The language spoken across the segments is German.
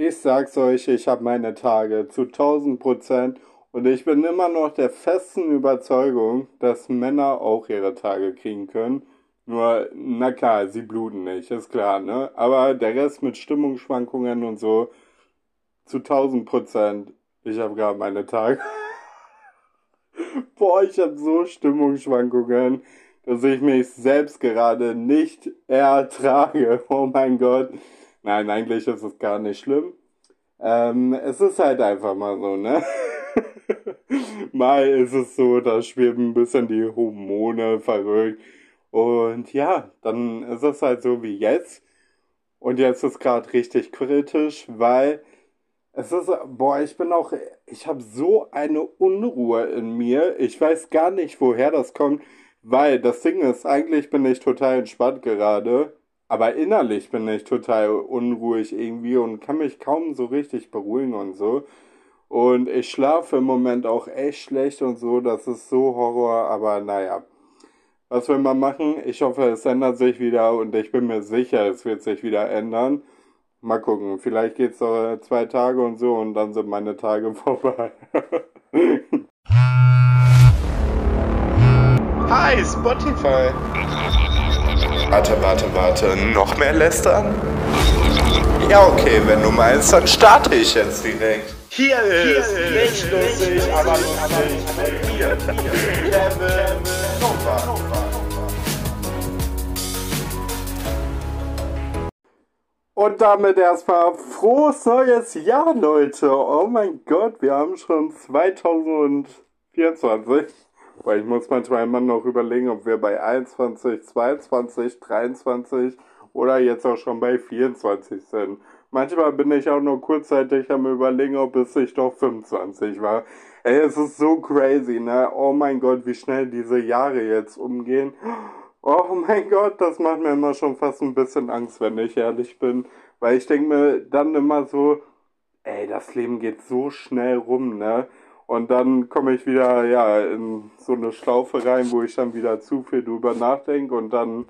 Ich sag's euch, ich habe meine Tage zu 1000 Prozent und ich bin immer noch der festen Überzeugung, dass Männer auch ihre Tage kriegen können. Nur, na klar, sie bluten nicht, ist klar, ne? Aber der Rest mit Stimmungsschwankungen und so, zu 1000 Prozent, ich habe gerade meine Tage. Boah, ich habe so Stimmungsschwankungen, dass ich mich selbst gerade nicht ertrage. Oh mein Gott. Nein, eigentlich ist es gar nicht schlimm. Ähm, es ist halt einfach mal so, ne? mal ist es so, da schweben ein bisschen die Hormone verrückt. Und ja, dann ist es halt so wie jetzt. Und jetzt ist gerade richtig kritisch, weil es ist, boah, ich bin auch, ich habe so eine Unruhe in mir. Ich weiß gar nicht, woher das kommt, weil das Ding ist, eigentlich bin ich total entspannt gerade. Aber innerlich bin ich total unruhig irgendwie und kann mich kaum so richtig beruhigen und so. Und ich schlafe im Moment auch echt schlecht und so. Das ist so Horror, aber naja. Was will man machen? Ich hoffe, es ändert sich wieder und ich bin mir sicher, es wird sich wieder ändern. Mal gucken, vielleicht geht's noch zwei Tage und so und dann sind meine Tage vorbei. Hi, Spotify. Warte, warte, warte. Noch mehr lästern? Ja, okay, wenn du meinst, dann starte ich jetzt direkt. Hier ist, Hier ist nicht lustig, aber lustig mit mir, Kevin Nova. Und damit erstmal frohes neues Jahr, Leute. Oh mein Gott, wir haben schon 2024. Weil ich muss manchmal immer noch überlegen, ob wir bei 21, 22, 23 oder jetzt auch schon bei 24 sind. Manchmal bin ich auch nur kurzzeitig am überlegen, ob es sich doch 25 war. Ey, es ist so crazy, ne? Oh mein Gott, wie schnell diese Jahre jetzt umgehen. Oh mein Gott, das macht mir immer schon fast ein bisschen Angst, wenn ich ehrlich bin. Weil ich denke mir dann immer so, ey, das Leben geht so schnell rum, ne? Und dann komme ich wieder, ja, in so eine Schlaufe rein, wo ich dann wieder zu viel drüber nachdenke und dann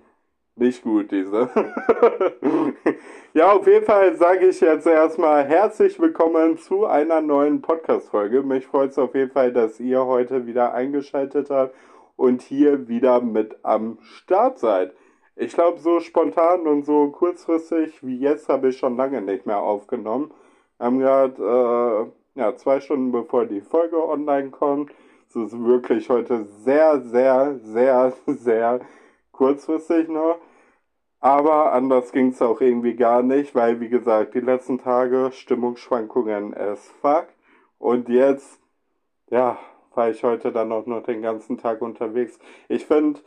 nicht gut, diese. ja, auf jeden Fall sage ich jetzt erstmal herzlich willkommen zu einer neuen Podcast-Folge. Mich freut es auf jeden Fall, dass ihr heute wieder eingeschaltet habt und hier wieder mit am Start seid. Ich glaube, so spontan und so kurzfristig wie jetzt habe ich schon lange nicht mehr aufgenommen. Wir haben gerade, äh, ja, zwei Stunden bevor die Folge online kommt. Es ist wirklich heute sehr, sehr, sehr, sehr kurzfristig noch. Aber anders ging es auch irgendwie gar nicht, weil, wie gesagt, die letzten Tage Stimmungsschwankungen as fuck. Und jetzt, ja, war ich heute dann auch noch den ganzen Tag unterwegs. Ich finde,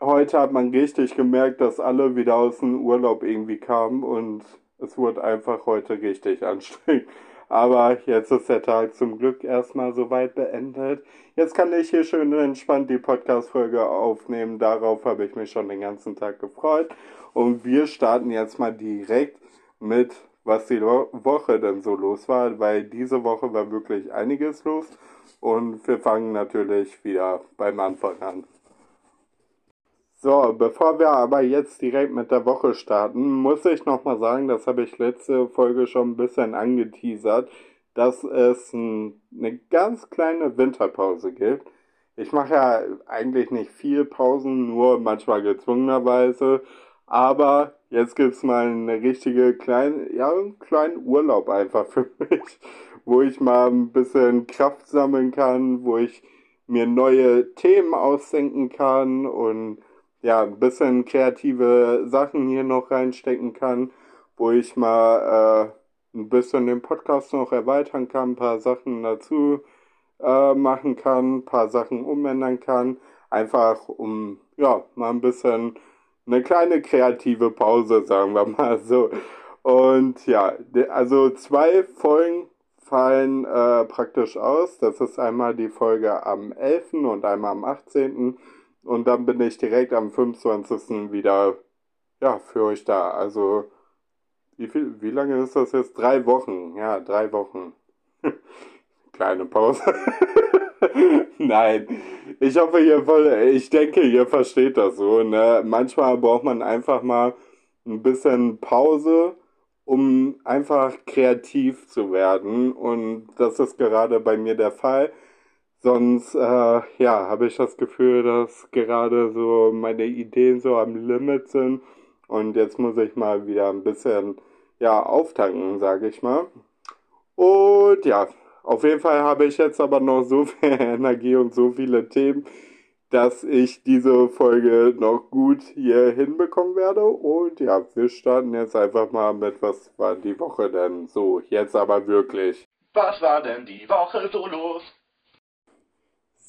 heute hat man richtig gemerkt, dass alle wieder aus dem Urlaub irgendwie kamen und es wurde einfach heute richtig anstrengend. Aber jetzt ist der Tag zum Glück erstmal soweit beendet. Jetzt kann ich hier schön entspannt die Podcast-Folge aufnehmen. Darauf habe ich mich schon den ganzen Tag gefreut. Und wir starten jetzt mal direkt mit, was die Woche denn so los war, weil diese Woche war wirklich einiges los. Und wir fangen natürlich wieder beim Anfang an. So, bevor wir aber jetzt direkt mit der Woche starten, muss ich nochmal sagen, das habe ich letzte Folge schon ein bisschen angeteasert, dass es ein, eine ganz kleine Winterpause gibt. Ich mache ja eigentlich nicht viel Pausen, nur manchmal gezwungenerweise. Aber jetzt gibt es mal eine richtige kleine, ja, einen kleinen Urlaub einfach für mich, wo ich mal ein bisschen Kraft sammeln kann, wo ich mir neue Themen ausdenken kann und ja, ein bisschen kreative Sachen hier noch reinstecken kann, wo ich mal äh, ein bisschen den Podcast noch erweitern kann, ein paar Sachen dazu äh, machen kann, ein paar Sachen umändern kann, einfach um ja mal ein bisschen eine kleine kreative Pause, sagen wir mal so. Und ja, also zwei Folgen fallen äh, praktisch aus. Das ist einmal die Folge am 11. und einmal am 18. Und dann bin ich direkt am 25. wieder ja, für euch da. Also, wie, viel, wie lange ist das jetzt? Drei Wochen. Ja, drei Wochen. Kleine Pause. Nein, ich hoffe, ihr, ich denke, ihr versteht das so. Ne? Manchmal braucht man einfach mal ein bisschen Pause um einfach kreativ zu werden. Und das ist gerade bei mir der Fall. Sonst, äh, ja, habe ich das Gefühl, dass gerade so meine Ideen so am Limit sind. Und jetzt muss ich mal wieder ein bisschen, ja, auftanken, sage ich mal. Und ja, auf jeden Fall habe ich jetzt aber noch so viel Energie und so viele Themen, dass ich diese Folge noch gut hier hinbekommen werde. Und ja, wir starten jetzt einfach mal mit, was war die Woche denn so? Jetzt aber wirklich. Was war denn die Woche so los?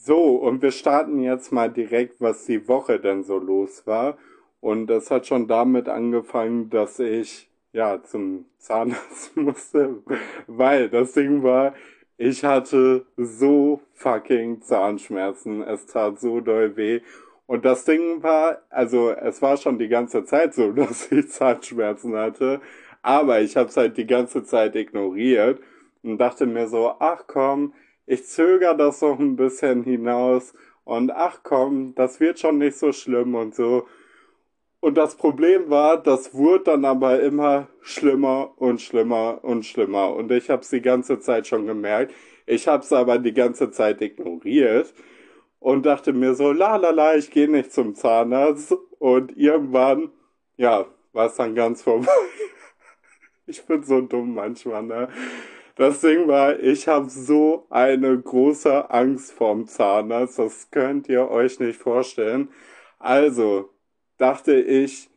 So, und wir starten jetzt mal direkt, was die Woche denn so los war. Und das hat schon damit angefangen, dass ich ja zum Zahnarzt musste, weil das Ding war, ich hatte so fucking Zahnschmerzen. Es tat so doll weh. Und das Ding war, also es war schon die ganze Zeit so, dass ich Zahnschmerzen hatte, aber ich habe es halt die ganze Zeit ignoriert und dachte mir so, ach komm, ich zögere das noch ein bisschen hinaus und ach komm, das wird schon nicht so schlimm und so. Und das Problem war, das wurde dann aber immer schlimmer und schlimmer und schlimmer. Und ich habe es die ganze Zeit schon gemerkt. Ich habe es aber die ganze Zeit ignoriert und dachte mir so, la la la, ich gehe nicht zum Zahnarzt. Und irgendwann, ja, war es dann ganz vorbei. Ich bin so dumm manchmal, ne? Das Ding war, ich habe so eine große Angst vorm Zahnarzt, das könnt ihr euch nicht vorstellen. Also dachte ich,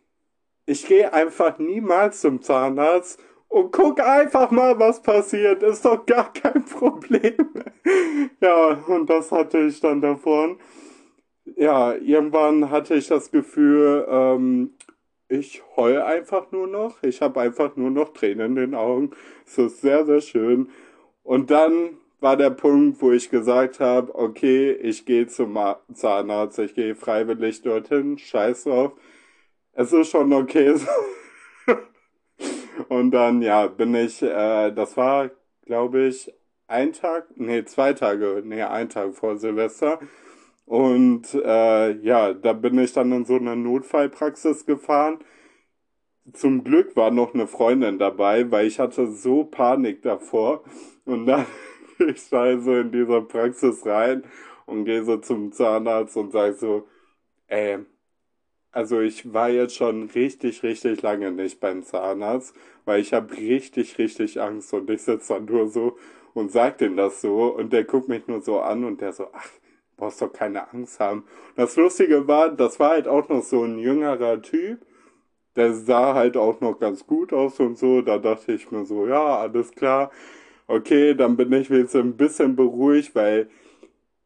ich gehe einfach niemals zum Zahnarzt und guck einfach mal, was passiert. Ist doch gar kein Problem. ja, und das hatte ich dann davon. Ja, irgendwann hatte ich das Gefühl, ähm, ich heul einfach nur noch. Ich habe einfach nur noch Tränen in den Augen. Es ist sehr, sehr schön. Und dann war der Punkt, wo ich gesagt habe, okay, ich gehe zum Zahnarzt, ich gehe freiwillig dorthin, scheiß drauf. Es ist schon okay. Und dann, ja, bin ich, äh, das war, glaube ich, ein Tag, nee, zwei Tage, nee, ein Tag vor Silvester. Und äh, ja, da bin ich dann in so eine Notfallpraxis gefahren. Zum Glück war noch eine Freundin dabei, weil ich hatte so Panik davor. Und dann ich da so in dieser Praxis rein und gehe so zum Zahnarzt und sage so, ey, also ich war jetzt schon richtig, richtig lange nicht beim Zahnarzt, weil ich habe richtig, richtig Angst und ich sitze dann nur so und sag dem das so und der guckt mich nur so an und der so, ach, brauchst doch keine Angst haben. Das Lustige war, das war halt auch noch so ein jüngerer Typ. Der sah halt auch noch ganz gut aus und so. Da dachte ich mir so, ja, alles klar. Okay, dann bin ich jetzt ein bisschen beruhigt, weil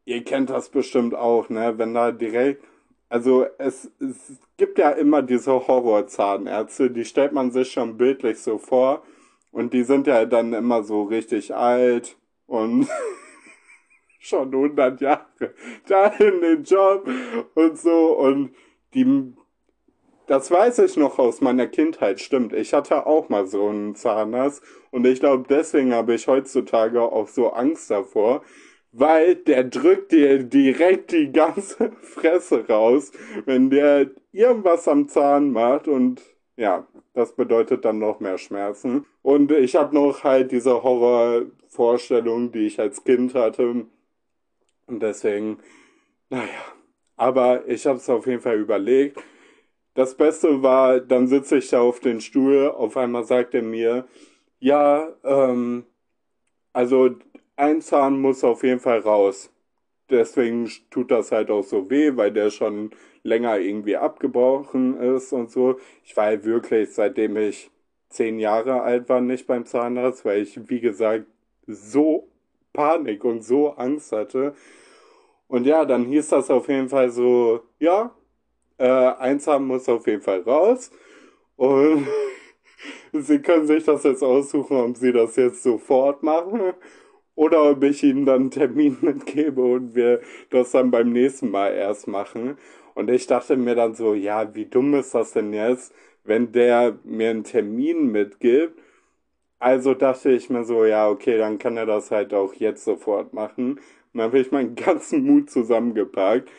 ihr kennt das bestimmt auch, ne? Wenn da direkt, also es, es gibt ja immer diese Horrorzahnärzte, die stellt man sich schon bildlich so vor. Und die sind ja dann immer so richtig alt und schon 100 Jahre da in den Job und so und die das weiß ich noch aus meiner Kindheit, stimmt. Ich hatte auch mal so einen Zahnarzt und ich glaube, deswegen habe ich heutzutage auch so Angst davor, weil der drückt dir direkt die ganze Fresse raus, wenn der irgendwas am Zahn macht und ja, das bedeutet dann noch mehr Schmerzen. Und ich habe noch halt diese Horrorvorstellung, die ich als Kind hatte, und deswegen, naja, aber ich habe es auf jeden Fall überlegt. Das Beste war, dann sitze ich da auf den Stuhl, auf einmal sagt er mir, ja, ähm, also ein Zahn muss auf jeden Fall raus. Deswegen tut das halt auch so weh, weil der schon länger irgendwie abgebrochen ist und so. Ich war halt wirklich, seitdem ich zehn Jahre alt war, nicht beim Zahnarzt, weil ich, wie gesagt, so Panik und so Angst hatte. Und ja, dann hieß das auf jeden Fall so, ja, äh, eins haben muss auf jeden Fall raus. Und Sie können sich das jetzt aussuchen, ob Sie das jetzt sofort machen oder ob ich Ihnen dann einen Termin mitgebe und wir das dann beim nächsten Mal erst machen. Und ich dachte mir dann so, ja, wie dumm ist das denn jetzt, wenn der mir einen Termin mitgibt also dachte ich mir so, ja, okay, dann kann er das halt auch jetzt sofort machen. Und dann habe ich meinen ganzen Mut zusammengepackt.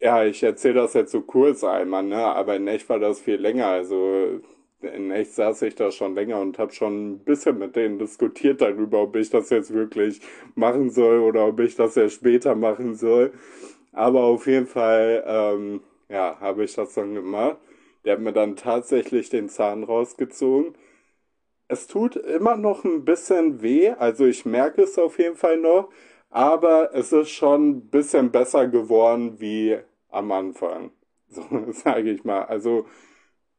Ja, ich erzähle das jetzt so kurz einmal, ne? Aber in echt war das viel länger. Also in echt saß ich da schon länger und habe schon ein bisschen mit denen diskutiert darüber, ob ich das jetzt wirklich machen soll oder ob ich das ja später machen soll. Aber auf jeden Fall, ähm, ja, habe ich das dann gemacht. Der hat mir dann tatsächlich den Zahn rausgezogen. Es tut immer noch ein bisschen weh, also ich merke es auf jeden Fall noch, aber es ist schon ein bisschen besser geworden wie am Anfang. So sage ich mal. Also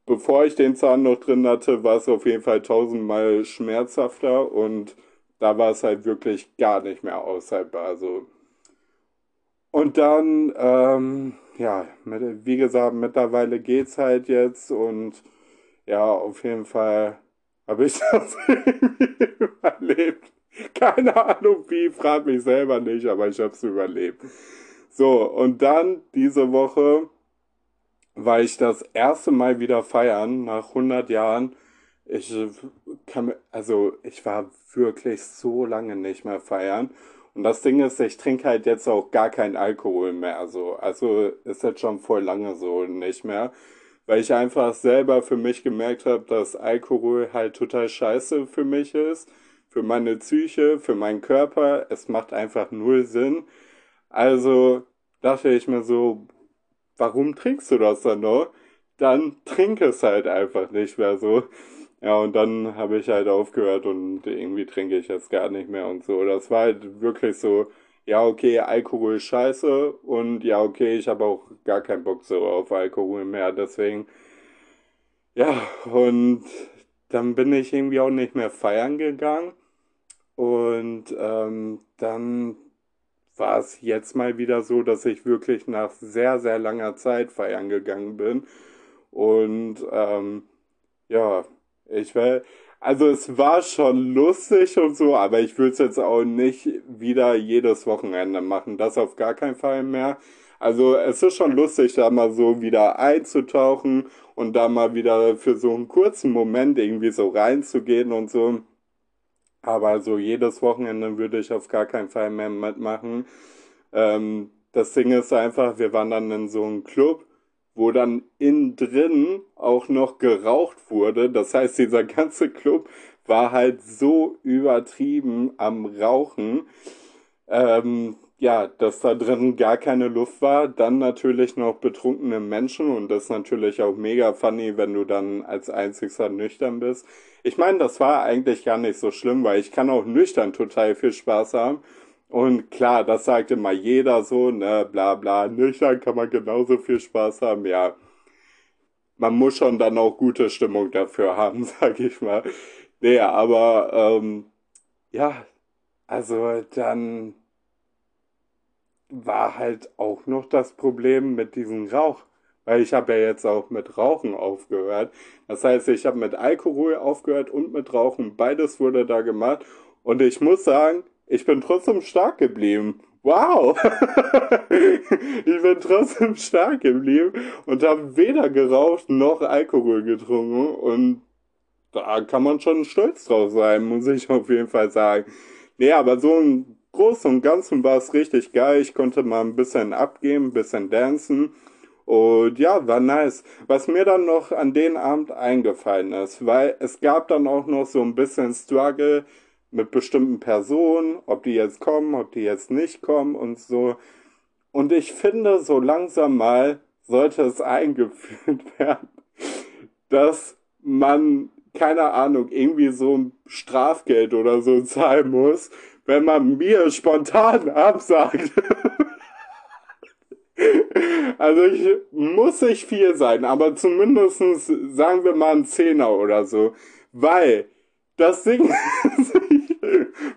bevor ich den Zahn noch drin hatte, war es auf jeden Fall tausendmal schmerzhafter und da war es halt wirklich gar nicht mehr aushaltbar. Also und dann, ähm, ja, mit, wie gesagt, mittlerweile geht's halt jetzt und ja, auf jeden Fall habe ich das überlebt. Keine Ahnung wie, frag mich selber nicht, aber ich habe es überlebt. So, und dann diese Woche war ich das erste Mal wieder feiern nach 100 Jahren. Ich kann, also ich war wirklich so lange nicht mehr feiern. Und das Ding ist, ich trinke halt jetzt auch gar keinen Alkohol mehr. So. Also ist jetzt schon voll lange so nicht mehr. Weil ich einfach selber für mich gemerkt habe, dass Alkohol halt total scheiße für mich ist. Für meine Psyche, für meinen Körper. Es macht einfach null Sinn. Also dachte ich mir so, warum trinkst du das dann noch? Dann trink es halt einfach nicht mehr so. Ja, und dann habe ich halt aufgehört und irgendwie trinke ich jetzt gar nicht mehr und so. Das war halt wirklich so, ja, okay, Alkohol scheiße und ja, okay, ich habe auch gar keinen Bock so auf Alkohol mehr. Deswegen, ja, und dann bin ich irgendwie auch nicht mehr feiern gegangen. Und ähm, dann war es jetzt mal wieder so, dass ich wirklich nach sehr, sehr langer Zeit feiern gegangen bin. Und ähm, ja, ich will, also es war schon lustig und so, aber ich würde es jetzt auch nicht wieder jedes Wochenende machen. Das auf gar keinen Fall mehr. Also es ist schon lustig, da mal so wieder einzutauchen und da mal wieder für so einen kurzen Moment irgendwie so reinzugehen und so. Aber so jedes Wochenende würde ich auf gar keinen Fall mehr mitmachen. Ähm, das Ding ist einfach, wir waren dann in so einem Club, wo dann innen drin auch noch geraucht wurde. Das heißt, dieser ganze Club war halt so übertrieben am Rauchen. Ähm, ja, dass da drin gar keine Luft war. Dann natürlich noch betrunkene Menschen und das ist natürlich auch mega funny, wenn du dann als einzigster nüchtern bist. Ich meine, das war eigentlich gar nicht so schlimm, weil ich kann auch nüchtern total viel Spaß haben. Und klar, das sagt immer jeder so, ne, bla bla, nüchtern kann man genauso viel Spaß haben, ja. Man muss schon dann auch gute Stimmung dafür haben, sag ich mal. Nee, aber ähm, ja, also dann war halt auch noch das Problem mit diesem Rauch. Weil ich habe ja jetzt auch mit Rauchen aufgehört. Das heißt, ich habe mit Alkohol aufgehört und mit Rauchen. Beides wurde da gemacht. Und ich muss sagen, ich bin trotzdem stark geblieben. Wow! ich bin trotzdem stark geblieben und habe weder geraucht noch Alkohol getrunken. Und da kann man schon stolz drauf sein, muss ich auf jeden Fall sagen. Nee, aber so ein Großen und Ganzen war es richtig geil. Ich konnte mal ein bisschen abgeben, ein bisschen dancen. Und ja, war nice. Was mir dann noch an den Abend eingefallen ist, weil es gab dann auch noch so ein bisschen Struggle mit bestimmten Personen, ob die jetzt kommen, ob die jetzt nicht kommen und so. Und ich finde, so langsam mal sollte es eingeführt werden, dass man, keine Ahnung, irgendwie so ein Strafgeld oder so zahlen muss, wenn man mir spontan absagt. also ich muss nicht viel sein, aber zumindestens sagen wir mal ein Zehner oder so. Weil das Ding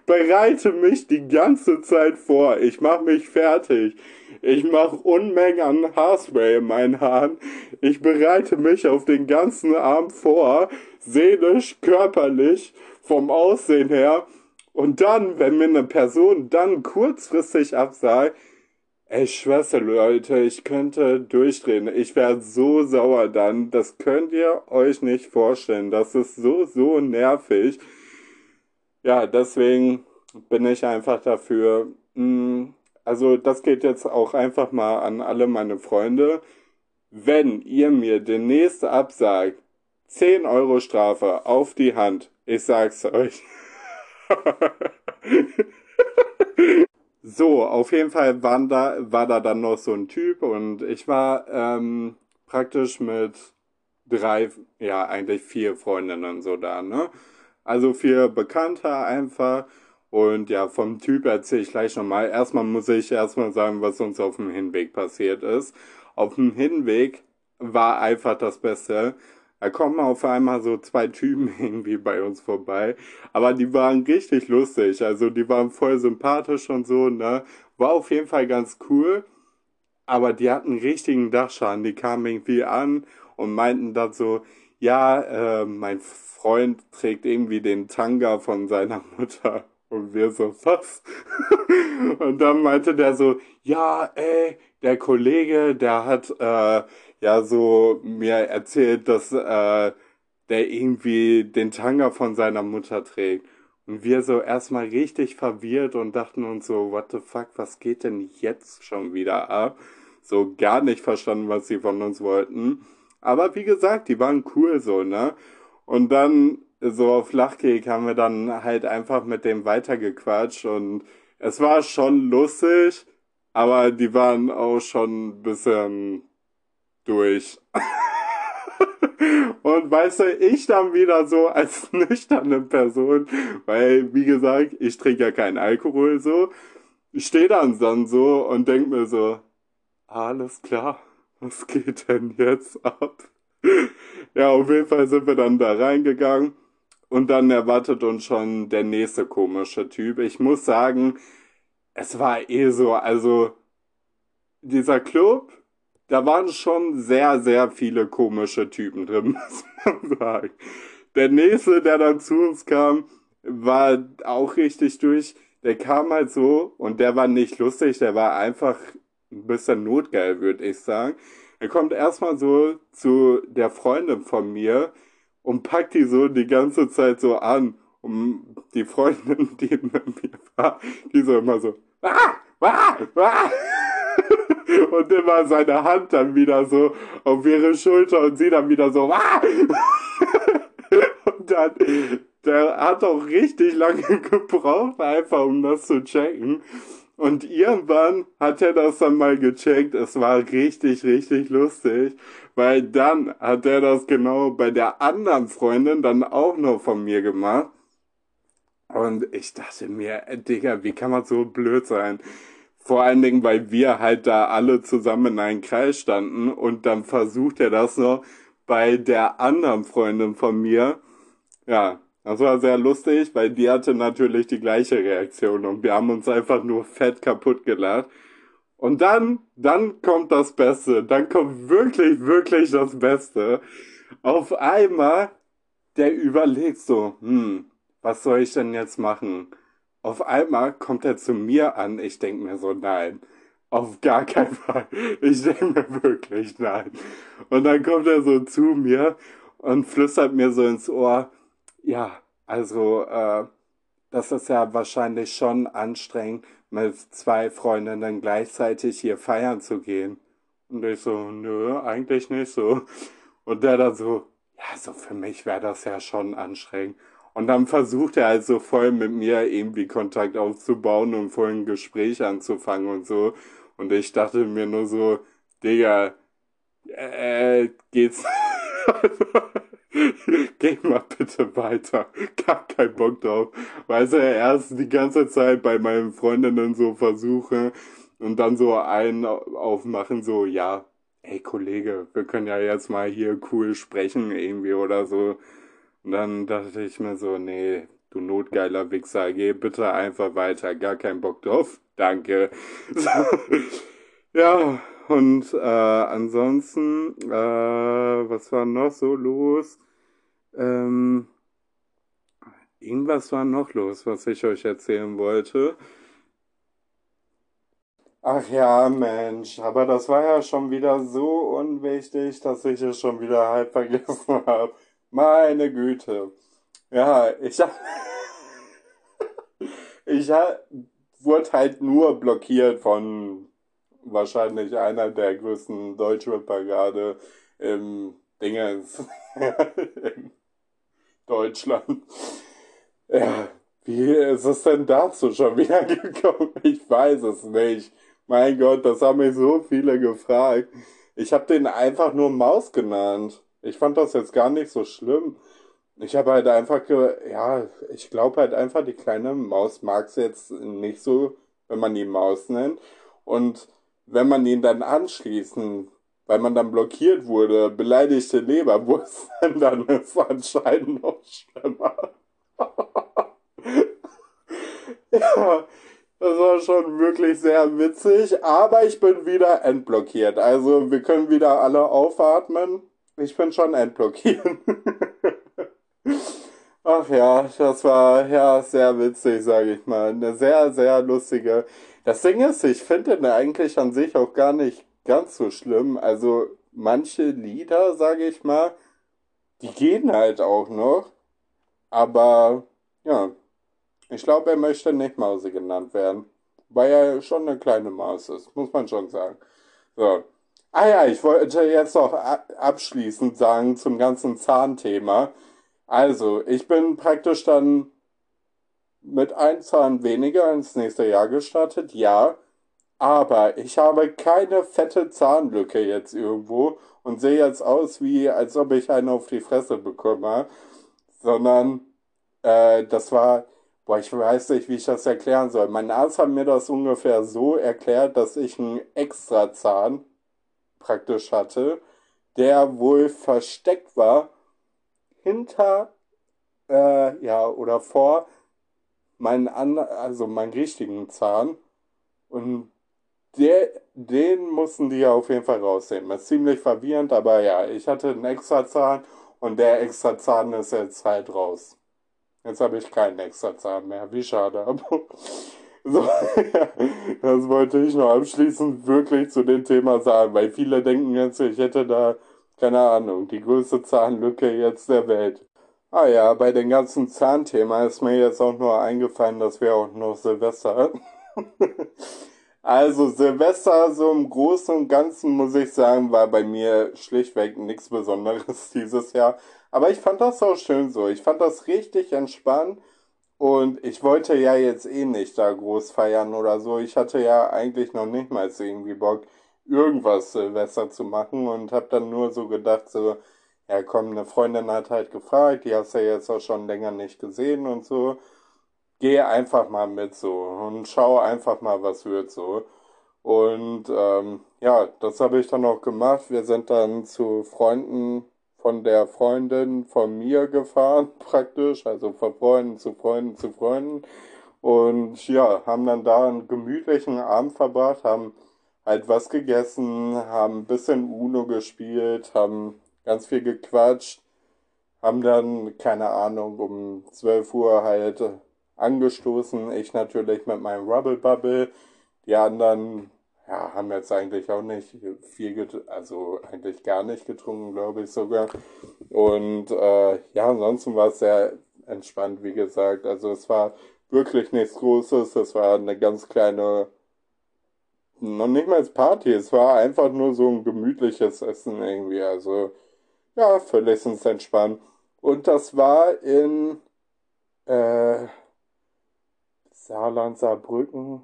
bereite mich die ganze Zeit vor. Ich mache mich fertig. Ich mache Unmengen an Haarspray in meinen Haaren. Ich bereite mich auf den ganzen Abend vor. Seelisch, körperlich, vom Aussehen her. Und dann, wenn mir eine Person dann kurzfristig absagt, ey, Schwester, Leute, ich könnte durchdrehen. Ich wäre so sauer dann. Das könnt ihr euch nicht vorstellen. Das ist so, so nervig. Ja, deswegen bin ich einfach dafür. Hm, also, das geht jetzt auch einfach mal an alle meine Freunde. Wenn ihr mir demnächst absagt, 10 Euro Strafe auf die Hand. Ich sag's euch. so, auf jeden Fall waren da, war da dann noch so ein Typ und ich war ähm, praktisch mit drei, ja eigentlich vier Freundinnen so da, ne? Also vier Bekannte einfach. Und ja, vom Typ erzähle ich gleich nochmal. Erstmal muss ich erstmal sagen, was uns auf dem Hinweg passiert ist. Auf dem Hinweg war einfach das Beste. Da kommen auf einmal so zwei Typen irgendwie bei uns vorbei. Aber die waren richtig lustig. Also die waren voll sympathisch und so, ne? War auf jeden Fall ganz cool. Aber die hatten richtigen Dachschaden. Die kamen irgendwie an und meinten dann so, ja, äh, mein Freund trägt irgendwie den Tanga von seiner Mutter. Und wir so, was? und dann meinte der so, ja, ey, der Kollege, der hat äh, ja so mir erzählt, dass äh, der irgendwie den Tanga von seiner Mutter trägt. Und wir so erstmal richtig verwirrt und dachten uns so, what the fuck, was geht denn jetzt schon wieder ab? So gar nicht verstanden, was sie von uns wollten. Aber wie gesagt, die waren cool so, ne? Und dann so auf Flachkek haben wir dann halt einfach mit dem weitergequatscht und es war schon lustig, aber die waren auch schon ein bisschen durch. Und weißt du, ich dann wieder so als nüchterne Person, weil, wie gesagt, ich trinke ja keinen Alkohol so, stehe dann dann so und denk mir so, alles klar, was geht denn jetzt ab? Ja, auf jeden Fall sind wir dann da reingegangen und dann erwartet uns schon der nächste komische Typ. Ich muss sagen, es war eh so, also dieser Club, da waren schon sehr, sehr viele komische Typen drin, muss man sagen. Der nächste, der dann zu uns kam, war auch richtig durch. Der kam halt so und der war nicht lustig, der war einfach ein bisschen notgeil, würde ich sagen. Er kommt erstmal so zu der Freundin von mir und packt die so die ganze Zeit so an. Und die Freundin, die mit mir war, die so immer so, ah, ah, ah und immer seine Hand dann wieder so auf ihre Schulter und sie dann wieder so, ah! und dann, der hat auch richtig lange gebraucht, einfach um das zu checken. Und irgendwann hat er das dann mal gecheckt. Es war richtig, richtig lustig, weil dann hat er das genau bei der anderen Freundin dann auch noch von mir gemacht. Und ich dachte mir, Digga, wie kann man so blöd sein? Vor allen Dingen, weil wir halt da alle zusammen in einem Kreis standen und dann versucht er das noch bei der anderen Freundin von mir. Ja, das war sehr lustig, weil die hatte natürlich die gleiche Reaktion und wir haben uns einfach nur fett kaputt gelacht. Und dann, dann kommt das Beste. Dann kommt wirklich, wirklich das Beste. Auf einmal, der überlegt so, hm, was soll ich denn jetzt machen? Auf einmal kommt er zu mir an. Ich denke mir so, nein, auf gar keinen Fall. Ich denke mir wirklich, nein. Und dann kommt er so zu mir und flüstert mir so ins Ohr, ja, also, äh, das ist ja wahrscheinlich schon anstrengend, mit zwei Freundinnen gleichzeitig hier feiern zu gehen. Und ich so, nö, eigentlich nicht so. Und der dann so, ja, so für mich wäre das ja schon anstrengend. Und dann versucht er also voll mit mir irgendwie Kontakt aufzubauen und voll ein Gespräch anzufangen und so. Und ich dachte mir nur so, Digga, äh, geht's. Geh mal bitte weiter. Gar kein Bock drauf. Weil er erst die ganze Zeit bei meinen Freundinnen so versuche und dann so einen aufmachen, so, ja, ey Kollege, wir können ja jetzt mal hier cool sprechen irgendwie oder so. Und dann dachte ich mir so, nee, du notgeiler Wichser, geh bitte einfach weiter, gar keinen Bock drauf. Danke. Ja, und äh, ansonsten, äh, was war noch so los? Ähm, irgendwas war noch los, was ich euch erzählen wollte. Ach ja, Mensch, aber das war ja schon wieder so unwichtig, dass ich es schon wieder halb vergessen habe. Meine Güte. Ja, ich hab, ich hab, wurde halt nur blockiert von wahrscheinlich einer der größten Deutschrapper gerade im Dingens in Deutschland. Ja, wie ist es denn dazu schon wieder gekommen? Ich weiß es nicht. Mein Gott, das haben mich so viele gefragt. Ich habe den einfach nur Maus genannt. Ich fand das jetzt gar nicht so schlimm. Ich habe halt einfach, ja, ich glaube halt einfach, die kleine Maus mag es jetzt nicht so, wenn man ihn Maus nennt. Und wenn man ihn dann anschließend, weil man dann blockiert wurde, beleidigte Leberwurst, dann ist anscheinend noch schlimmer. ja, das war schon wirklich sehr witzig, aber ich bin wieder entblockiert. Also wir können wieder alle aufatmen. Ich bin schon entblockiert. Ach ja, das war ja sehr witzig, sage ich mal. Eine sehr, sehr lustige. Das Ding ist, ich finde den eigentlich an sich auch gar nicht ganz so schlimm. Also manche Lieder, sage ich mal, die gehen halt auch noch. Aber ja, ich glaube, er möchte nicht Mause genannt werden. Weil er schon eine kleine Maus ist, muss man schon sagen. So. Ah ja, ich wollte jetzt noch abschließend sagen zum ganzen Zahnthema. Also, ich bin praktisch dann mit einem Zahn weniger ins nächste Jahr gestartet, ja. Aber ich habe keine fette Zahnlücke jetzt irgendwo und sehe jetzt aus wie, als ob ich einen auf die Fresse bekomme. Sondern äh, das war, boah, ich weiß nicht, wie ich das erklären soll. Mein Arzt hat mir das ungefähr so erklärt, dass ich einen Extrazahn praktisch hatte, der wohl versteckt war hinter, äh, ja, oder vor meinen an, also meinen richtigen Zahn. Und der, den mussten die ja auf jeden Fall rausnehmen. Das ist ziemlich verwirrend, aber ja, ich hatte einen extra Zahn und der extra Zahn ist jetzt halt raus. Jetzt habe ich keinen extra Zahn mehr. Wie schade. So, das wollte ich noch abschließend wirklich zu dem Thema sagen, weil viele denken jetzt, ich hätte da keine Ahnung, die größte Zahnlücke jetzt der Welt. Ah ja, bei dem ganzen Zahnthema ist mir jetzt auch nur eingefallen, dass wir auch noch Silvester. also Silvester so im Großen und Ganzen muss ich sagen, war bei mir schlichtweg nichts Besonderes dieses Jahr. Aber ich fand das auch schön so. Ich fand das richtig entspannt. Und ich wollte ja jetzt eh nicht da groß feiern oder so. Ich hatte ja eigentlich noch nicht mal irgendwie Bock irgendwas Silvester zu machen und habe dann nur so gedacht, so, ja komm, eine Freundin hat halt gefragt, die hast du ja jetzt auch schon länger nicht gesehen und so. Geh einfach mal mit so und schau einfach mal, was wird so. Und ähm, ja, das habe ich dann auch gemacht. Wir sind dann zu Freunden von der Freundin von mir gefahren, praktisch, also von Freunden zu Freunden zu Freunden. Und ja, haben dann da einen gemütlichen Abend verbracht, haben halt was gegessen, haben ein bisschen Uno gespielt, haben ganz viel gequatscht, haben dann, keine Ahnung, um 12 Uhr halt angestoßen. Ich natürlich mit meinem Rubble Bubble. Die anderen, ja, haben jetzt eigentlich auch nicht viel also eigentlich gar nicht getrunken, glaube ich sogar. Und äh, ja, ansonsten war es sehr entspannt, wie gesagt. Also es war wirklich nichts Großes. Es war eine ganz kleine noch nicht mal Party, es war einfach nur so ein gemütliches Essen irgendwie. Also, ja, völlig entspannt. Und das war in äh, Saarland, Saarbrücken.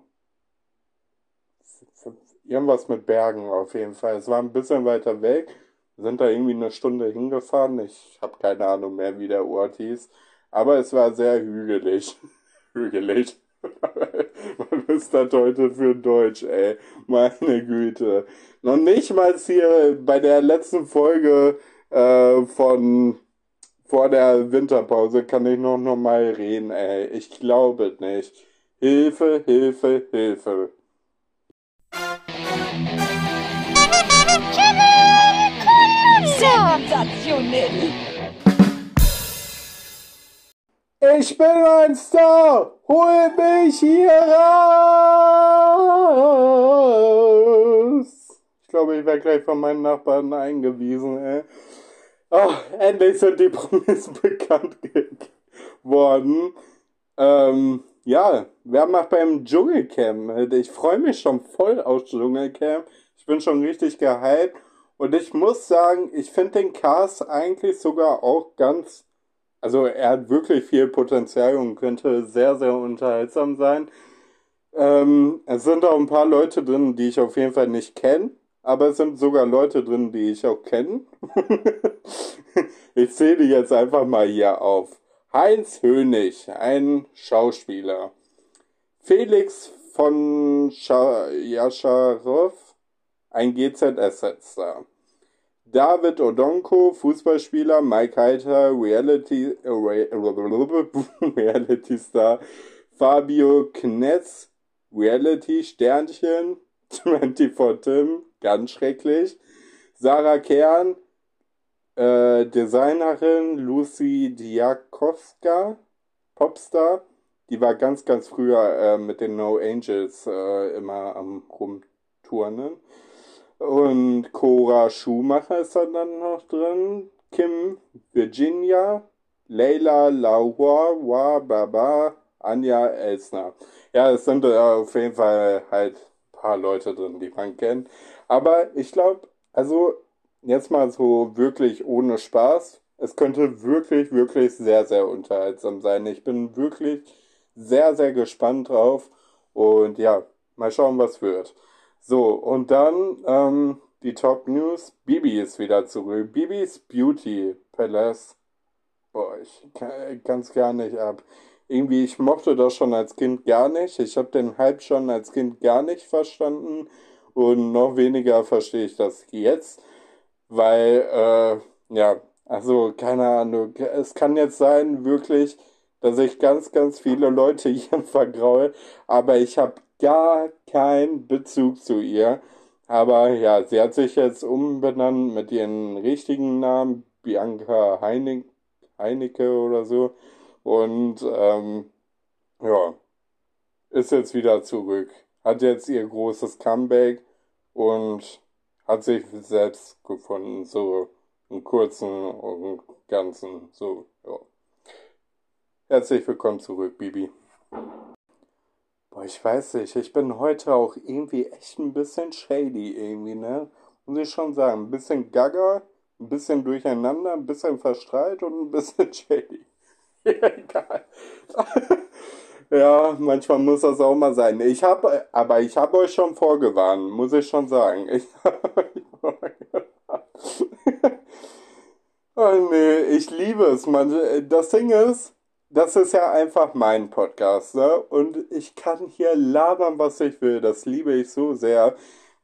Irgendwas mit Bergen auf jeden Fall. Es war ein bisschen weiter weg. Sind da irgendwie eine Stunde hingefahren. Ich habe keine Ahnung mehr, wie der Ort hieß. Aber es war sehr hügelig. hügelig. Was ist das heute für Deutsch, ey? Meine Güte. Noch nicht mal hier bei der letzten Folge äh, von vor der Winterpause kann ich noch, noch mal reden, ey. Ich glaube nicht. Hilfe, Hilfe, Hilfe. Sensationell. Ich bin ein Star! Hol mich hier raus! Ich glaube, ich werde gleich von meinen Nachbarn eingewiesen, ey. Oh, endlich sind die Promis bekannt geworden. Ähm, ja, wer macht beim Dschungelcamp? Ich freue mich schon voll auf Dschungelcamp. Ich bin schon richtig gehypt. Und ich muss sagen, ich finde den Cast eigentlich sogar auch ganz, also er hat wirklich viel Potenzial und könnte sehr, sehr unterhaltsam sein. Ähm, es sind auch ein paar Leute drin, die ich auf jeden Fall nicht kenne, aber es sind sogar Leute drin, die ich auch kenne. ich zähle jetzt einfach mal hier auf. Heinz Hönig, ein Schauspieler. Felix von Jascharow, ein GZSZ-Star. David Odonko, Fußballspieler, Mike Heiter, Reality, Reality Star, Fabio Knetz, Reality Sternchen, 24 Tim, ganz schrecklich, Sarah Kern, äh, Designerin Lucy Diakowska, Popstar, die war ganz, ganz früher äh, mit den No Angels äh, immer am Rumturnen. Und Cora Schumacher ist da dann noch drin. Kim Virginia, Leila Laura, Baba, Anja Elsner. Ja, es sind äh, auf jeden Fall halt ein paar Leute drin, die man kennt. Aber ich glaube, also jetzt mal so wirklich ohne Spaß. Es könnte wirklich, wirklich sehr, sehr unterhaltsam sein. Ich bin wirklich sehr, sehr gespannt drauf. Und ja, mal schauen, was wird. So, und dann ähm, die Top News. Bibi ist wieder zurück. Bibis Beauty Palace. Boah, ich kann es gar nicht ab. Irgendwie, ich mochte das schon als Kind gar nicht. Ich habe den Hype schon als Kind gar nicht verstanden. Und noch weniger verstehe ich das jetzt. Weil, äh, ja, also keine Ahnung. Es kann jetzt sein, wirklich, dass ich ganz, ganz viele Leute hier vergraue. Aber ich habe gar keinen Bezug zu ihr. Aber ja, sie hat sich jetzt umbenannt mit ihren richtigen Namen, Bianca Heinig Heinecke oder so. Und ähm, ja, ist jetzt wieder zurück. Hat jetzt ihr großes Comeback und hat sich selbst gefunden, so im kurzen und ganzen, so, ja. Herzlich willkommen zurück, Bibi. Boah, ich weiß nicht, ich bin heute auch irgendwie echt ein bisschen shady irgendwie, ne? Muss ich schon sagen. Ein bisschen gaga, ein bisschen durcheinander, ein bisschen verstrahlt und ein bisschen shady. ja, egal. Ja, manchmal muss das auch mal sein. Ich habe, aber ich habe euch schon vorgewarnt, muss ich schon sagen. Ich oh nee, ich liebe es, man. Das Ding ist, das ist ja einfach mein Podcast, ne? Und ich kann hier labern, was ich will. Das liebe ich so sehr,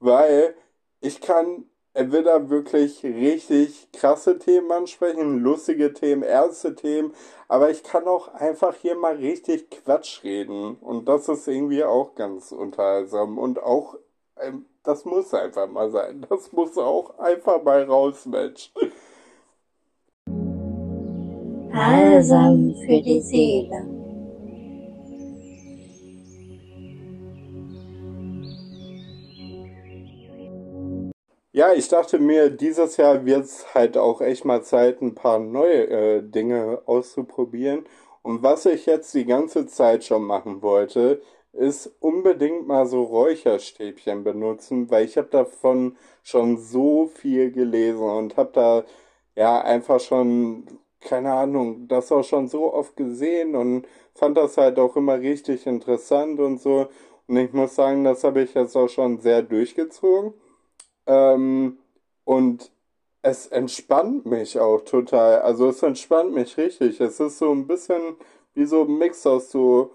weil ich kann entweder wirklich richtig krasse Themen ansprechen, lustige Themen, ernste Themen, aber ich kann auch einfach hier mal richtig Quatsch reden. Und das ist irgendwie auch ganz unterhaltsam. Und auch, ähm, das muss einfach mal sein. Das muss auch einfach mal raus, Mensch. Balsam für die Seele. Ja, ich dachte mir, dieses Jahr wird es halt auch echt mal Zeit, ein paar neue äh, Dinge auszuprobieren. Und was ich jetzt die ganze Zeit schon machen wollte, ist unbedingt mal so Räucherstäbchen benutzen, weil ich habe davon schon so viel gelesen und habe da ja einfach schon keine Ahnung, das auch schon so oft gesehen und fand das halt auch immer richtig interessant und so. Und ich muss sagen, das habe ich jetzt auch schon sehr durchgezogen. Ähm, und es entspannt mich auch total. Also es entspannt mich richtig. Es ist so ein bisschen wie so ein Mix aus so,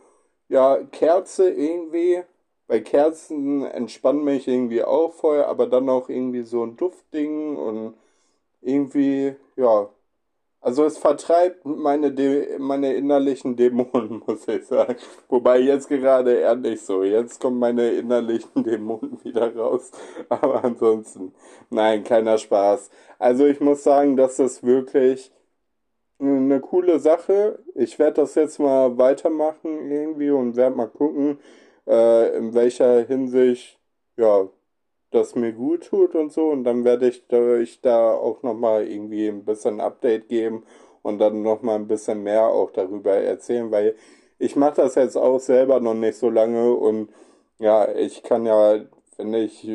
ja, Kerze irgendwie. Bei Kerzen entspannt mich irgendwie auch voll, aber dann auch irgendwie so ein Duftding und irgendwie, ja, also es vertreibt meine, De meine innerlichen Dämonen, muss ich sagen. Wobei jetzt gerade eher nicht so. Jetzt kommen meine innerlichen Dämonen wieder raus. Aber ansonsten, nein, keiner Spaß. Also ich muss sagen, das ist wirklich eine coole Sache. Ich werde das jetzt mal weitermachen irgendwie und werde mal gucken, äh, in welcher Hinsicht, ja, das mir gut tut und so. Und dann werde ich euch da auch nochmal irgendwie ein bisschen Update geben und dann nochmal ein bisschen mehr auch darüber erzählen, weil ich mache das jetzt auch selber noch nicht so lange und ja, ich kann ja, wenn ich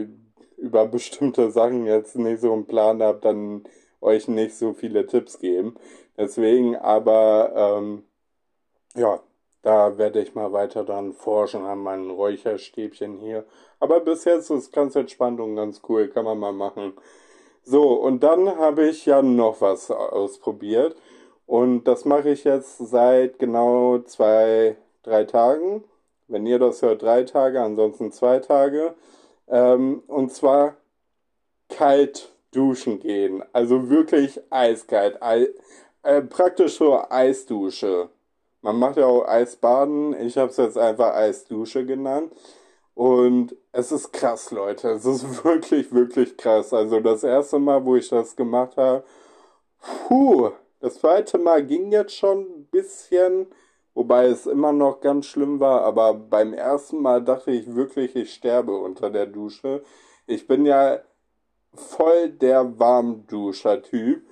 über bestimmte Sachen jetzt nicht so einen Plan habe, dann euch nicht so viele Tipps geben. Deswegen aber, ähm, ja, da werde ich mal weiter dann forschen an meinen Räucherstäbchen hier. Aber bis jetzt ist ganz entspannt und ganz cool, kann man mal machen. So, und dann habe ich ja noch was ausprobiert. Und das mache ich jetzt seit genau zwei, drei Tagen. Wenn ihr das hört, drei Tage, ansonsten zwei Tage. Ähm, und zwar kalt duschen gehen. Also wirklich eiskalt. Ei, äh, praktisch so Eisdusche. Man macht ja auch Eisbaden. Ich habe es jetzt einfach Eisdusche genannt. Und es ist krass, Leute. Es ist wirklich, wirklich krass. Also das erste Mal, wo ich das gemacht habe, puh, das zweite Mal ging jetzt schon ein bisschen, wobei es immer noch ganz schlimm war, aber beim ersten Mal dachte ich wirklich, ich sterbe unter der Dusche. Ich bin ja voll der Warmduscher-Typ.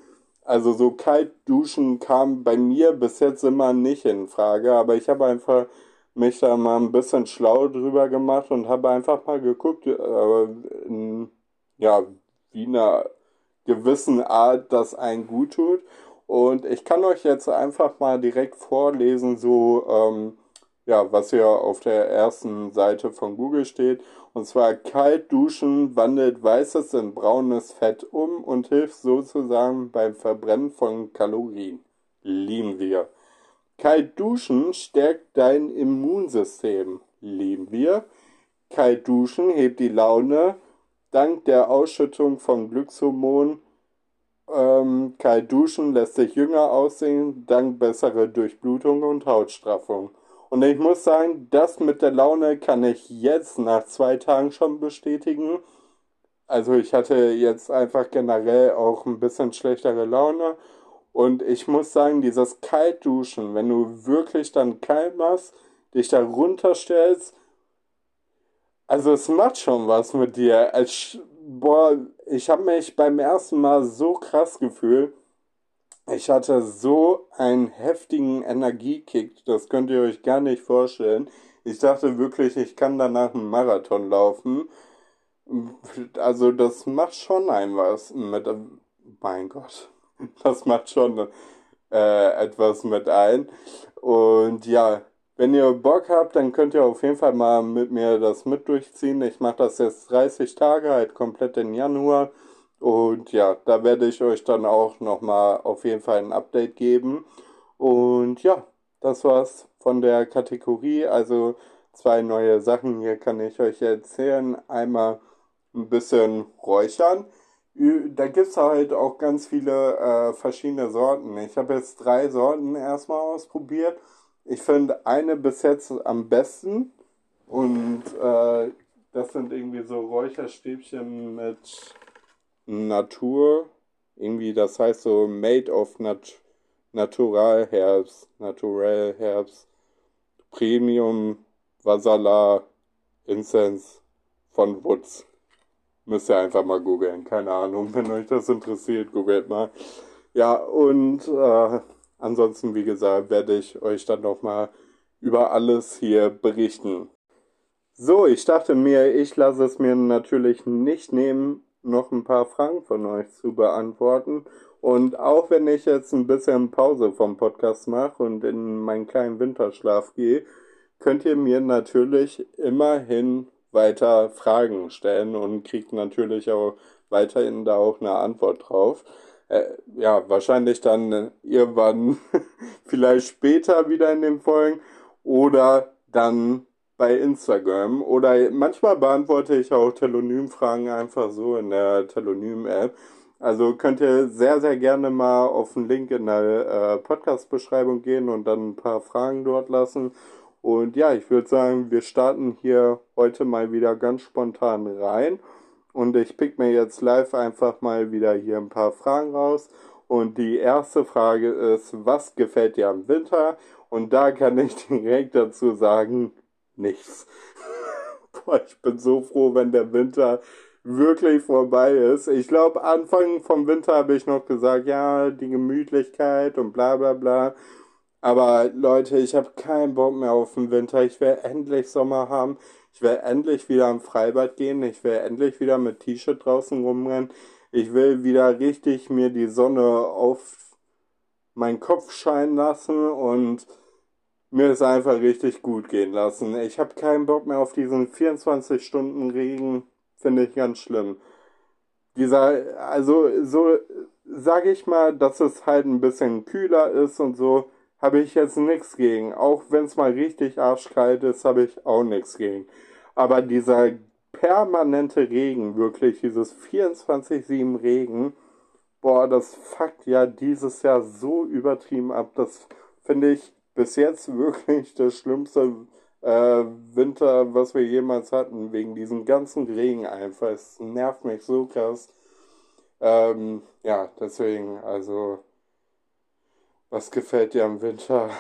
Also so kalt duschen kam bei mir bis jetzt immer nicht in Frage, aber ich habe einfach mich da mal ein bisschen schlau drüber gemacht und habe einfach mal geguckt, äh, in, ja, wie eine gewissen Art das einen gut tut. Und ich kann euch jetzt einfach mal direkt vorlesen, so, ähm, ja, was hier auf der ersten Seite von Google steht. Und zwar kalt duschen wandelt weißes in braunes Fett um und hilft sozusagen beim Verbrennen von Kalorien. Lieben wir. Kalt duschen stärkt dein Immunsystem. Lieben wir. Kalt duschen hebt die Laune dank der Ausschüttung von Glückshormonen. Ähm, kalt duschen lässt sich jünger aussehen dank besserer Durchblutung und Hautstraffung. Und ich muss sagen, das mit der Laune kann ich jetzt nach zwei Tagen schon bestätigen. Also ich hatte jetzt einfach generell auch ein bisschen schlechtere Laune. Und ich muss sagen, dieses Kaltduschen, wenn du wirklich dann kalt machst, dich da runterstellst, also es macht schon was mit dir. Es, boah, ich habe mich beim ersten Mal so krass gefühlt. Ich hatte so einen heftigen Energiekick, das könnt ihr euch gar nicht vorstellen. Ich dachte wirklich, ich kann danach einen Marathon laufen. Also das macht schon ein was mit, mein Gott, das macht schon äh, etwas mit ein. Und ja, wenn ihr Bock habt, dann könnt ihr auf jeden Fall mal mit mir das mit durchziehen. Ich mache das jetzt 30 Tage, halt komplett in Januar. Und ja, da werde ich euch dann auch nochmal auf jeden Fall ein Update geben. Und ja, das war's von der Kategorie. Also zwei neue Sachen hier kann ich euch erzählen. Einmal ein bisschen räuchern. Da gibt es halt auch ganz viele äh, verschiedene Sorten. Ich habe jetzt drei Sorten erstmal ausprobiert. Ich finde eine bis jetzt am besten. Und äh, das sind irgendwie so Räucherstäbchen mit Natur, irgendwie, das heißt so Made of Nat Natural Herbs, Natural Herbs, Premium Vasala Incense von Woods. Müsst ihr einfach mal googeln, keine Ahnung, wenn euch das interessiert, googelt mal. Ja, und äh, ansonsten, wie gesagt, werde ich euch dann nochmal über alles hier berichten. So, ich dachte mir, ich lasse es mir natürlich nicht nehmen, noch ein paar Fragen von euch zu beantworten. Und auch wenn ich jetzt ein bisschen Pause vom Podcast mache und in meinen kleinen Winterschlaf gehe, könnt ihr mir natürlich immerhin weiter Fragen stellen und kriegt natürlich auch weiterhin da auch eine Antwort drauf. Äh, ja, wahrscheinlich dann irgendwann vielleicht später wieder in den Folgen oder dann bei Instagram oder manchmal beantworte ich auch Telonym-Fragen einfach so in der Telonym-App. Also könnt ihr sehr, sehr gerne mal auf den Link in der äh, Podcast-Beschreibung gehen und dann ein paar Fragen dort lassen. Und ja, ich würde sagen, wir starten hier heute mal wieder ganz spontan rein. Und ich pick mir jetzt live einfach mal wieder hier ein paar Fragen raus. Und die erste Frage ist, was gefällt dir am Winter? Und da kann ich direkt dazu sagen, nichts. Boah, ich bin so froh, wenn der Winter wirklich vorbei ist. Ich glaube, Anfang vom Winter habe ich noch gesagt, ja, die Gemütlichkeit und bla bla bla. Aber Leute, ich habe keinen Bock mehr auf den Winter. Ich will endlich Sommer haben. Ich will endlich wieder am Freibad gehen. Ich will endlich wieder mit T-Shirt draußen rumrennen. Ich will wieder richtig mir die Sonne auf meinen Kopf scheinen lassen und mir es einfach richtig gut gehen lassen. Ich habe keinen Bock mehr auf diesen 24 Stunden Regen. Finde ich ganz schlimm. Dieser, also so sage ich mal, dass es halt ein bisschen kühler ist und so, habe ich jetzt nichts gegen. Auch wenn es mal richtig arschkalt ist, habe ich auch nichts gegen. Aber dieser permanente Regen, wirklich, dieses 24-7 Regen, boah, das fuckt ja dieses Jahr so übertrieben ab. Das finde ich bis jetzt wirklich das schlimmste äh, Winter, was wir jemals hatten, wegen diesem ganzen Regen einfach. Es nervt mich so krass. Ähm, ja, deswegen, also, was gefällt dir am Winter?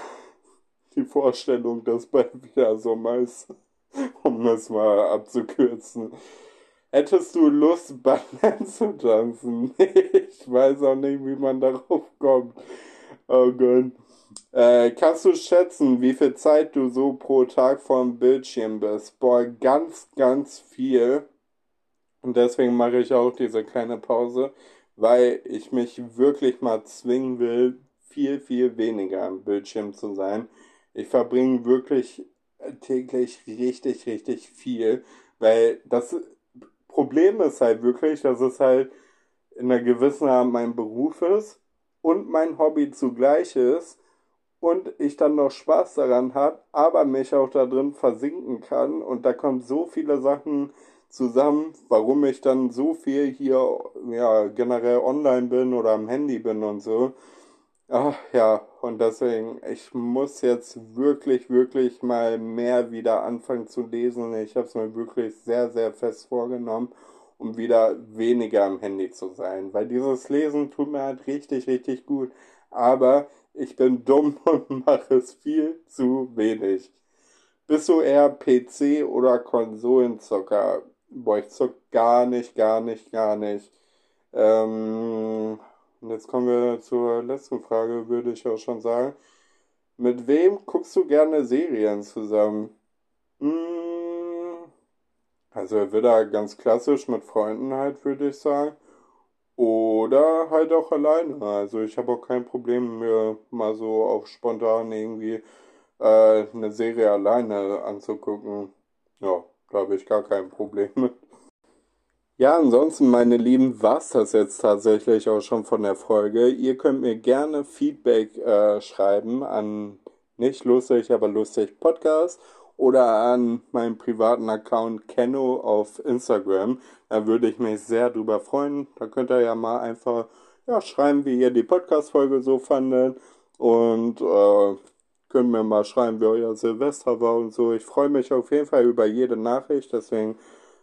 Die Vorstellung, dass bald wieder Sommer ist, um es mal abzukürzen. Hättest du Lust, Ballett zu tanzen? ich weiß auch nicht, wie man darauf kommt. Oh Gott. Äh, kannst du schätzen, wie viel Zeit du so pro Tag vorm Bildschirm bist? Boah, ganz, ganz viel. Und deswegen mache ich auch diese kleine Pause, weil ich mich wirklich mal zwingen will, viel, viel weniger am Bildschirm zu sein. Ich verbringe wirklich täglich richtig, richtig viel, weil das Problem ist halt wirklich, dass es halt in einer gewissen Art mein Beruf ist und mein Hobby zugleich ist und ich dann noch Spaß daran habe, aber mich auch da drin versinken kann und da kommen so viele Sachen zusammen, warum ich dann so viel hier ja generell online bin oder am Handy bin und so. Ach ja, und deswegen, ich muss jetzt wirklich, wirklich mal mehr wieder anfangen zu lesen. Ich habe es mir wirklich sehr, sehr fest vorgenommen, um wieder weniger am Handy zu sein. Weil dieses Lesen tut mir halt richtig, richtig gut. Aber ich bin dumm und mache es viel zu wenig. Bist du eher PC oder Konsolenzocker? Boah, ich zock gar nicht, gar nicht, gar nicht. Ähm, jetzt kommen wir zur letzten Frage, würde ich auch schon sagen. Mit wem guckst du gerne Serien zusammen? Hm, also wieder ganz klassisch mit Freunden halt, würde ich sagen. Oder halt auch alleine. Also ich habe auch kein Problem, mir mal so auf spontan irgendwie äh, eine Serie alleine anzugucken. Ja, da habe ich gar kein Problem mit. Ja, ansonsten, meine Lieben, war's das jetzt tatsächlich auch schon von der Folge. Ihr könnt mir gerne Feedback äh, schreiben an nicht lustig, aber lustig Podcast oder an meinen privaten Account Kenno auf Instagram. Da würde ich mich sehr drüber freuen. Da könnt ihr ja mal einfach ja, schreiben, wie ihr die Podcast-Folge so fandet. Und äh, könnt mir mal schreiben, wie euer Silvester war und so. Ich freue mich auf jeden Fall über jede Nachricht. Deswegen,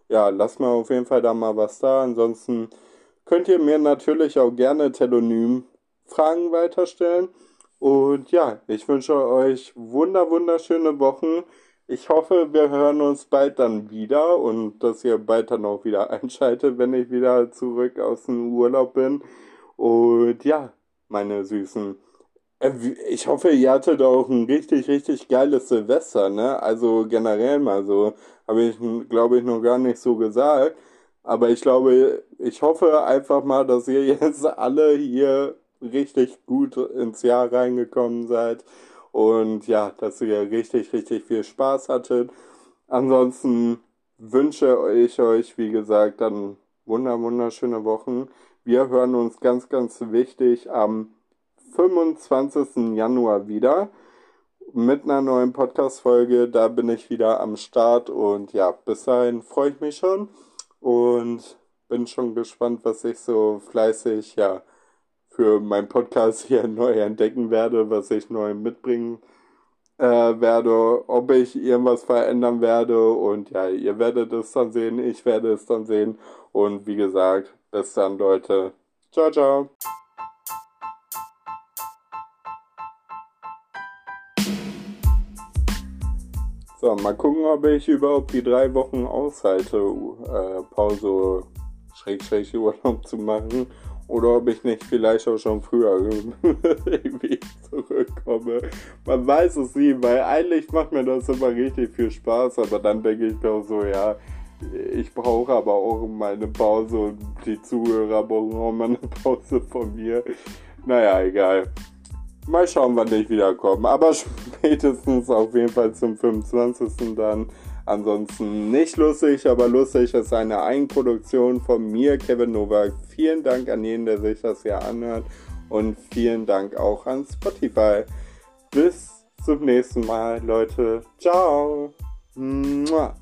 ja, lasst mal auf jeden Fall da mal was da. Ansonsten könnt ihr mir natürlich auch gerne Telonym Fragen weiterstellen. Und ja, ich wünsche euch wunder, wunderschöne Wochen. Ich hoffe, wir hören uns bald dann wieder und dass ihr bald dann auch wieder einschaltet, wenn ich wieder zurück aus dem Urlaub bin. Und ja, meine Süßen. Äh, ich hoffe, ihr hattet auch ein richtig, richtig geiles Silvester, ne? Also generell mal so. Habe ich, glaube ich, noch gar nicht so gesagt. Aber ich glaube, ich hoffe einfach mal, dass ihr jetzt alle hier richtig gut ins Jahr reingekommen seid und ja, dass ihr richtig, richtig viel Spaß hattet. Ansonsten wünsche ich euch, wie gesagt, dann wunder, wunderschöne Wochen. Wir hören uns ganz, ganz wichtig am 25. Januar wieder mit einer neuen Podcast-Folge. Da bin ich wieder am Start und ja, bis dahin freue ich mich schon und bin schon gespannt, was ich so fleißig, ja, für meinen Podcast hier neu entdecken werde, was ich neu mitbringen äh, werde, ob ich irgendwas verändern werde und ja, ihr werdet es dann sehen, ich werde es dann sehen und wie gesagt, bis dann Leute. Ciao, ciao. So, mal gucken, ob ich überhaupt die drei Wochen aushalte, äh, Pause, Schrägstrich Urlaub zu machen Oder ob ich nicht vielleicht auch schon früher irgendwie zurückkomme. Man weiß es nie, weil eigentlich macht mir das immer richtig viel Spaß, aber dann denke ich auch so, ja, ich brauche aber auch meine Pause und die Zuhörer brauchen auch mal eine Pause von mir. Naja, egal. Mal schauen, wann ich wiederkomme. Aber spätestens auf jeden Fall zum 25. dann. Ansonsten nicht lustig, aber lustig ist eine Eigenproduktion von mir, Kevin Novak. Vielen Dank an jeden, der sich das hier anhört. Und vielen Dank auch an Spotify. Bis zum nächsten Mal, Leute. Ciao. Mua.